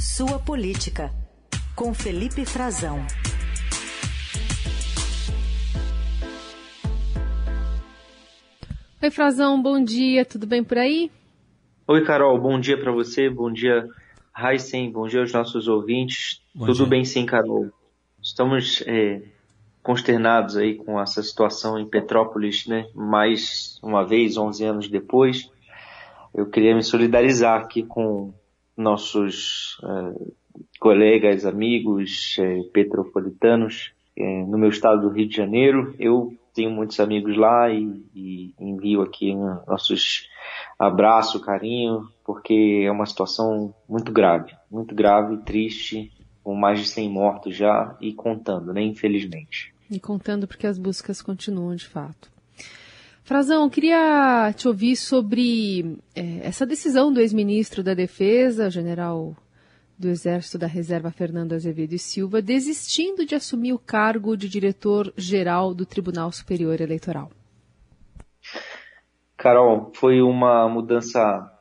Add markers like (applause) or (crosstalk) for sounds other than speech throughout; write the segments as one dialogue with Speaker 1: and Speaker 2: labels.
Speaker 1: Sua Política, com Felipe Frazão.
Speaker 2: Oi, Frazão, bom dia, tudo bem por aí?
Speaker 3: Oi, Carol, bom dia para você, bom dia, Heisen, bom dia aos nossos ouvintes. Bom tudo dia. bem sim, Carol. Estamos é, consternados aí com essa situação em Petrópolis, né? Mais uma vez, 11 anos depois. Eu queria me solidarizar aqui com nossos uh, colegas, amigos uh, petropolitanos uh, no meu estado do Rio de Janeiro. Eu tenho muitos amigos lá e, e envio aqui nossos abraço, carinho, porque é uma situação muito grave, muito grave, triste, com mais de 100 mortos já e contando, né, infelizmente.
Speaker 2: E contando porque as buscas continuam de fato. Frazão, queria te ouvir sobre é, essa decisão do ex-ministro da Defesa, general do Exército da Reserva Fernando Azevedo e Silva, desistindo de assumir o cargo de diretor-geral do Tribunal Superior Eleitoral.
Speaker 3: Carol, foi uma mudança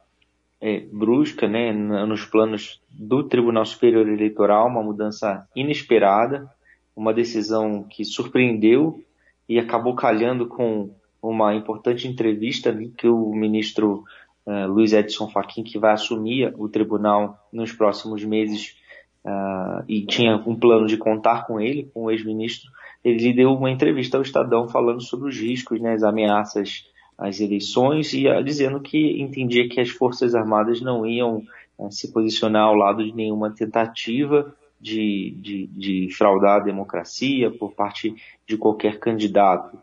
Speaker 3: é, brusca né, nos planos do Tribunal Superior Eleitoral, uma mudança inesperada, uma decisão que surpreendeu e acabou calhando com uma importante entrevista que o ministro uh, Luiz Edson Fachin, que vai assumir o tribunal nos próximos meses, uh, e tinha um plano de contar com ele, com o ex-ministro, ele deu uma entrevista ao Estadão falando sobre os riscos, né, as ameaças às eleições e uh, dizendo que entendia que as Forças Armadas não iam se posicionar ao lado de nenhuma tentativa de, de, de fraudar a democracia por parte de qualquer candidato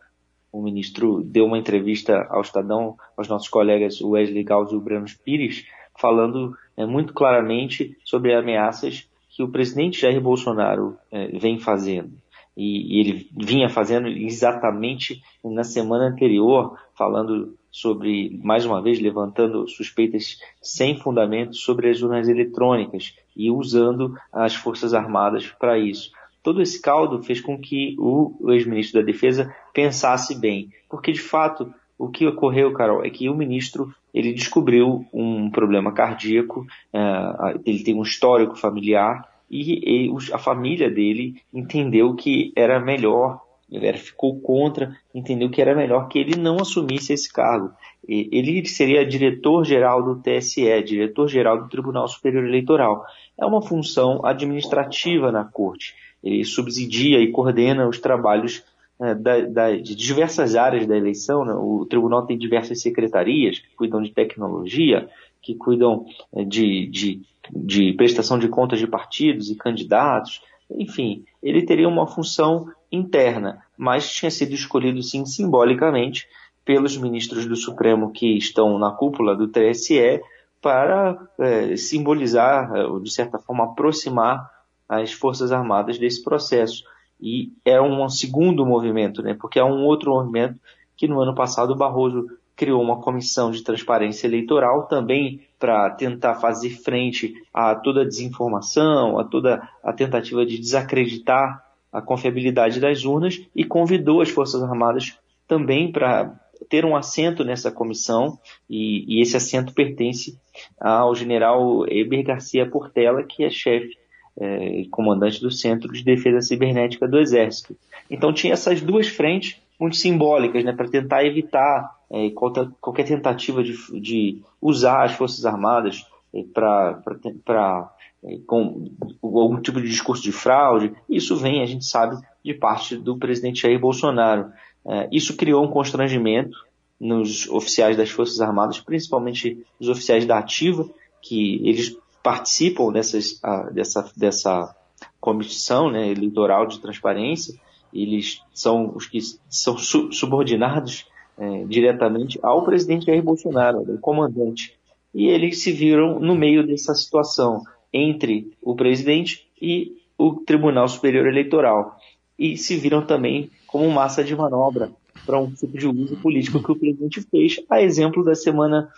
Speaker 3: o ministro deu uma entrevista ao Estadão, aos nossos colegas Wesley Gauss e o Brano Pires, falando é, muito claramente sobre ameaças que o presidente Jair Bolsonaro é, vem fazendo. E, e, ele vinha fazendo exatamente na semana anterior, falando sobre, mais uma vez, levantando suspeitas sem fundamento sobre as urnas eletrônicas e usando as Forças Armadas para isso todo esse caldo fez com que o, ex-ministro da Defesa pensasse bem. Porque, de fato, o que ocorreu, Carol, é que o ministro ele descobriu um problema cardíaco, uh, ele tem um histórico familiar e, a família dele entendeu que era melhor, ele ficou contra, entendeu que era melhor que ele não assumisse esse cargo. Ele seria diretor-geral do TSE, diretor-geral do Tribunal Superior Eleitoral. É uma função administrativa na corte ele subsidia e coordena os trabalhos é, da, da, de diversas áreas da eleição. Né? O tribunal tem diversas secretarias que cuidam de tecnologia, que cuidam é, de, de, de prestação de contas de partidos e candidatos. Enfim, ele teria uma função interna, mas tinha sido escolhido sim simbolicamente pelos ministros do Supremo que estão na cúpula do TSE para é, simbolizar, é, de certa forma, aproximar as Forças Armadas desse processo. E é um segundo movimento, né? porque é um outro movimento que no ano passado o Barroso criou uma comissão de transparência eleitoral também para tentar fazer frente a toda a desinformação, a toda a tentativa de desacreditar a confiabilidade das urnas e convidou as Forças Armadas também para ter um assento nessa comissão e, e, esse assento pertence ao general Eber Garcia Portela, que é chefe é, comandante do Centro de Defesa Cibernética do Exército. Então tinha essas duas frentes muito simbólicas, né, para tentar evitar é, qualquer tentativa de, de, usar as Forças Armadas é, para é, com algum tipo de discurso de fraude. Isso vem, a gente sabe, de parte do presidente Jair Bolsonaro. É, isso criou um constrangimento nos oficiais das Forças Armadas, principalmente os oficiais da ativa, que eles participam dessas, dessa, dessa comissão né, eleitoral de transparência, eles são os que são subordinados é, diretamente ao presidente Jair Bolsonaro, o comandante. E eles se viram no meio dessa situação entre o presidente e o Tribunal Superior Eleitoral. E se viram também como massa de manobra para um tipo de uso político que o presidente fez, a exemplo da semana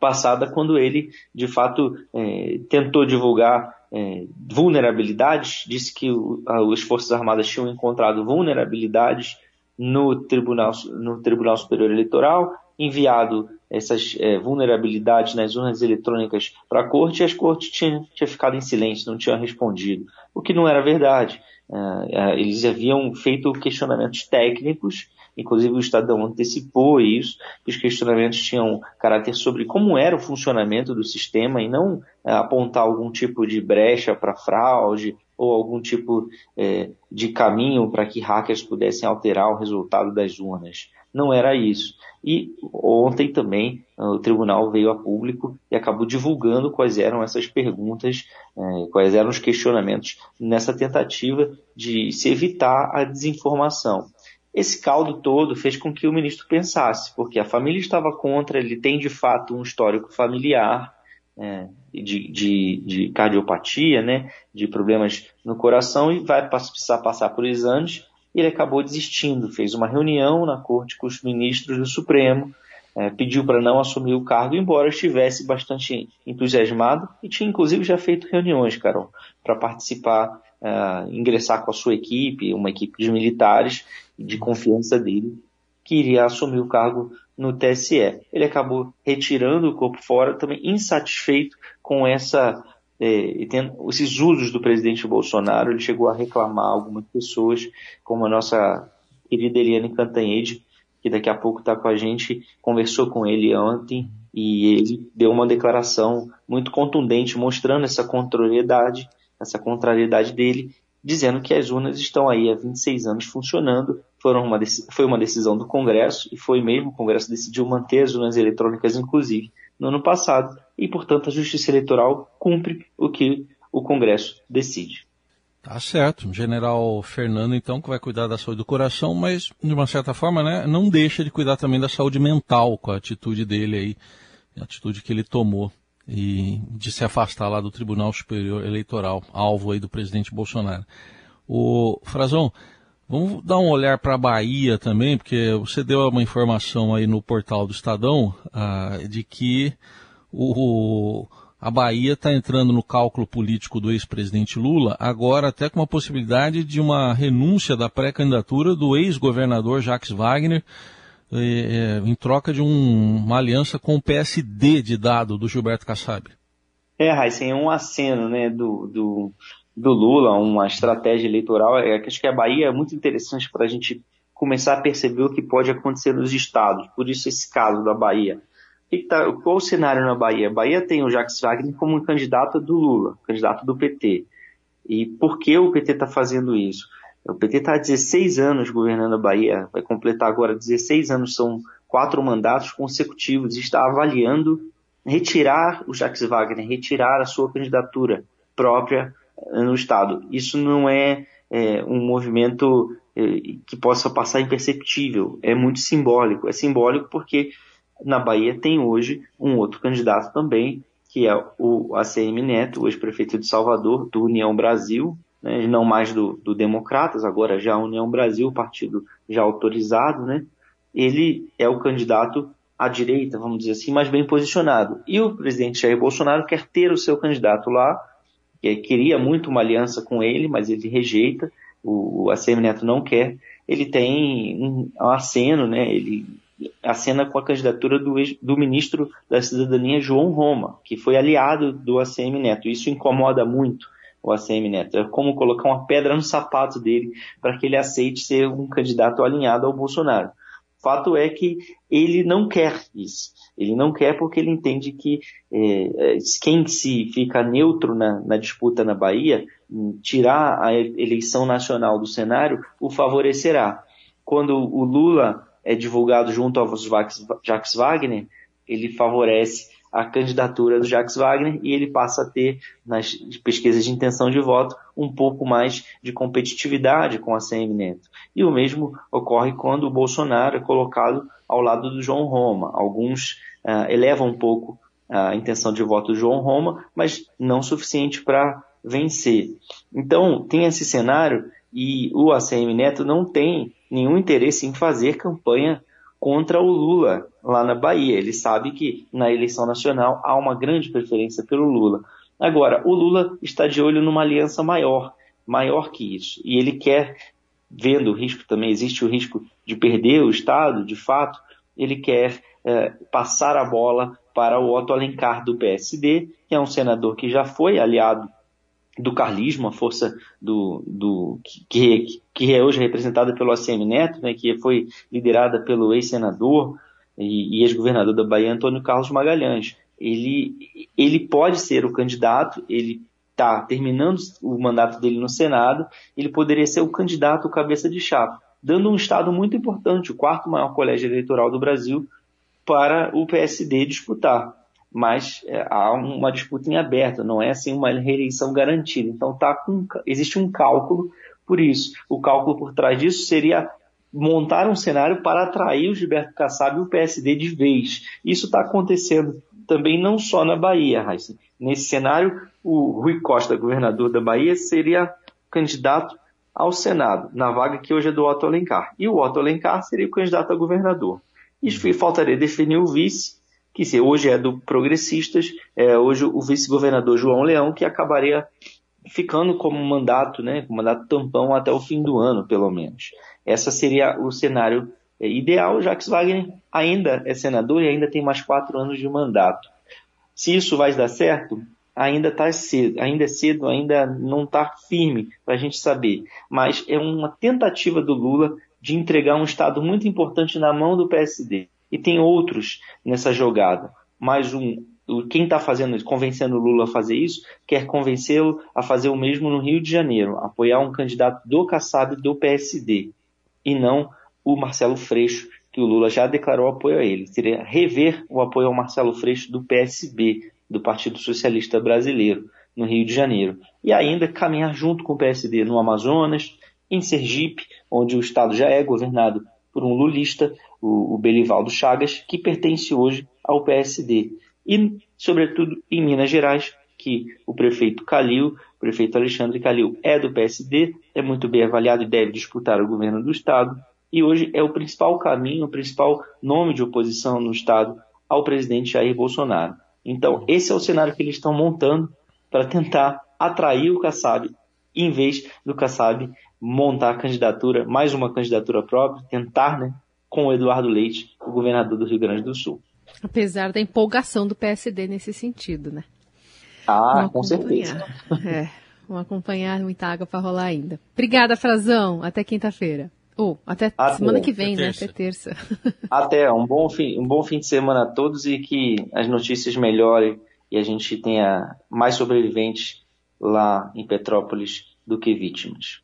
Speaker 3: passada, quando ele, de fato, é, tentou divulgar é, vulnerabilidades, disse que o, as Forças Armadas tinham encontrado vulnerabilidades no Tribunal, no Tribunal Superior Eleitoral enviado essas é, vulnerabilidades nas urnas eletrônicas para a corte e as cortes tinham, tinham ficado em silêncio, não tinham respondido, o que não era verdade. Uh, eles haviam feito questionamentos técnicos, inclusive o Estadão antecipou isso, que os questionamentos tinham caráter sobre como era o funcionamento do sistema e não uh, apontar algum tipo de brecha para fraude ou algum tipo uh, de caminho para que hackers pudessem alterar o resultado das urnas. Não era isso. E ontem também o tribunal veio a público e acabou divulgando quais eram essas perguntas, eh, quais eram os questionamentos nessa tentativa de se evitar a desinformação. Esse caldo todo fez com que o ministro pensasse, porque a família estava contra, ele tem de fato um histórico familiar é, de, de, de, cardiopatia, né, de problemas no coração e vai precisar passar por exames. Ele acabou desistindo, fez uma reunião na corte com os ministros do Supremo, é, pediu para não assumir o cargo, embora estivesse bastante entusiasmado e tinha inclusive já feito reuniões, Carol, para participar, é, ingressar com a sua equipe, uma equipe de militares de confiança dele, que iria assumir o cargo no TSE. Ele acabou retirando o corpo fora, também insatisfeito com essa é, e tendo esses usos do presidente Bolsonaro, ele chegou a reclamar algumas pessoas, como a nossa querida Eliane Cantanhede, que daqui a pouco está com a gente, conversou com ele ontem e ele deu uma declaração muito contundente, mostrando essa contrariedade, essa contrariedade dele, dizendo que as urnas estão aí há 26 anos funcionando, foram uma, foi uma decisão do Congresso, e foi mesmo, o Congresso decidiu manter as urnas eletrônicas, inclusive, no ano passado, e, portanto, a Justiça Eleitoral cumpre o que o Congresso decide.
Speaker 4: Tá certo. General Fernando, então, que vai cuidar da saúde do coração, mas, de uma certa forma, né, não deixa de cuidar também da saúde mental com a atitude dele aí, a atitude que ele tomou e de se afastar lá do Tribunal Superior Eleitoral, alvo aí do presidente Bolsonaro. O Frazão, vamos dar um olhar para a Bahia também, porque você deu uma informação aí no portal do Estadão ah, de que o, a Bahia está entrando no cálculo político do ex-presidente Lula, agora até com a possibilidade de uma renúncia da pré-candidatura do ex-governador Jacques Wagner, é, em troca de um, uma aliança com o PSD de dado do Gilberto Kassab.
Speaker 3: É, Raíssen, é um aceno né, do, do, do, Lula, uma estratégia eleitoral. É, acho que a Bahia é muito interessante para a gente começar a perceber o que pode acontecer nos estados. Por isso esse caso da Bahia tá, qual o cenário na Bahia? A Bahia tem o Jacques Wagner como candidato do Lula, candidato do PT. E por que o PT está fazendo isso? O PT está há 16 anos governando a Bahia, vai completar agora 16 anos, são quatro mandatos consecutivos, e está avaliando retirar o Jacques Wagner, retirar a sua candidatura própria no Estado. Isso não é, é um movimento é, que possa passar imperceptível, é muito simbólico. É simbólico porque na Bahia tem hoje um outro candidato também, que é o ACM Neto, ex-prefeito de Salvador, do União Brasil, né, não mais do, do, Democratas, agora já União Brasil, partido já autorizado, né? Ele é o candidato à direita, vamos dizer assim, mais bem posicionado. E o presidente Jair Bolsonaro quer ter o seu candidato lá, que queria muito uma aliança com ele, mas ele rejeita, o, o ACM Neto não quer. Ele tem um, um aceno, né? Ele acena com a candidatura do, do ministro da Cidadania, João Roma, que foi aliado do ACM Neto. Isso incomoda muito o ACM Neto. É como colocar uma pedra no sapato dele para que ele aceite ser um candidato alinhado ao Bolsonaro. Fato é que ele não quer isso. Ele não quer porque ele entende que é, quem se fica neutro na, na, disputa na Bahia, tirar a eleição nacional do cenário, o favorecerá. Quando o Lula é divulgado junto aos Jacques Wagner, ele favorece a candidatura do Jacques Wagner e ele passa a ter, nas pesquisas de intenção de voto, um pouco mais de competitividade com a CM Neto. E o mesmo ocorre quando o Bolsonaro é colocado ao lado do João Roma. Alguns uh, elevam um pouco a intenção de voto do João Roma, mas não suficiente para vencer. Então, tem esse cenário e o ACM Neto não tem nenhum interesse em fazer campanha contra o Lula lá na Bahia. Ele sabe que na eleição nacional há uma grande preferência pelo Lula. Agora, o Lula está de olho numa aliança maior, maior que isso. E ele quer, vendo o risco também, existe o risco de perder o Estado, de fato, ele quer é, passar a bola para o Otto Alencar do PSD, que é um senador que já foi aliado do carlismo, a força do, do que, que é hoje representada pelo ACM Neto, né, que foi liderada pelo ex-senador e, e ex-governador da Bahia, Antônio Carlos Magalhães. Ele, ele pode ser o candidato, ele está terminando o mandato dele no Senado, ele poderia ser o candidato cabeça de chapa, dando um estado muito importante, o quarto maior colégio eleitoral do Brasil, para o PSD disputar. Mas é, há uma disputa em aberto, não é assim uma reeleição garantida. Então tá com, existe um cálculo por isso. O cálculo por trás disso seria montar um cenário para atrair o Gilberto Kassab e o PSD de vez. Isso está acontecendo também não só na Bahia, Raíssa. Nesse cenário, o Rui Costa, governador da Bahia, seria candidato ao Senado, na vaga que hoje é do Otto Alencar. E o Otto Alencar seria o candidato a governador. E faltaria definir o vice, que hoje é do Progressistas, é hoje o vice-governador João Leão, que acabaria ficando como mandato, né, mandato tampão até o fim do ano, pelo menos. Essa seria o cenário é, ideal, já que Wagner ainda é senador e ainda tem mais quatro anos de mandato. Se isso vai dar certo, ainda tá cedo, ainda é cedo, ainda não está firme para a gente saber. Mas é uma tentativa do Lula de entregar um estado muito importante na mão do PSD. E tem outros nessa jogada. Mais um, quem está fazendo convencendo o Lula a fazer isso, quer convencê-lo a fazer o mesmo no Rio de Janeiro, apoiar um candidato do Kassab do PSD e não o Marcelo Freixo, que o Lula já declarou apoio a ele. Seria rever o apoio ao Marcelo Freixo do PSB, do Partido Socialista Brasileiro, no Rio de Janeiro. E ainda caminhar junto com o PSD no Amazonas, em Sergipe, onde o Estado já é governado por um lulista, o, o Belivaldo Chagas, que pertence hoje ao PSD. E, sobretudo, em Minas Gerais, que o prefeito Calil, o prefeito Alexandre Calil, é do PSD, é muito bem avaliado e deve disputar o governo do Estado e hoje é o principal caminho, o principal nome de oposição no Estado ao presidente Jair Bolsonaro. Então, esse é o cenário que eles estão montando para tentar atrair o Kassab, em vez do Kassab montar a candidatura, mais uma candidatura própria, tentar, né, com o Eduardo Leite, o governador do Rio Grande do Sul.
Speaker 2: Apesar da empolgação do PSD nesse sentido, né?
Speaker 3: Ah, com certeza.
Speaker 2: É, vamos acompanhar muita água para rolar ainda. Obrigada, Frazão. Até quinta-feira. Oh, até, até, semana que vem, né? Até terça. (laughs)
Speaker 3: Até, um bom, fim, um bom fim de semana a todos e que as notícias melhorem e a gente tenha mais sobreviventes lá em Petrópolis do que vítimas.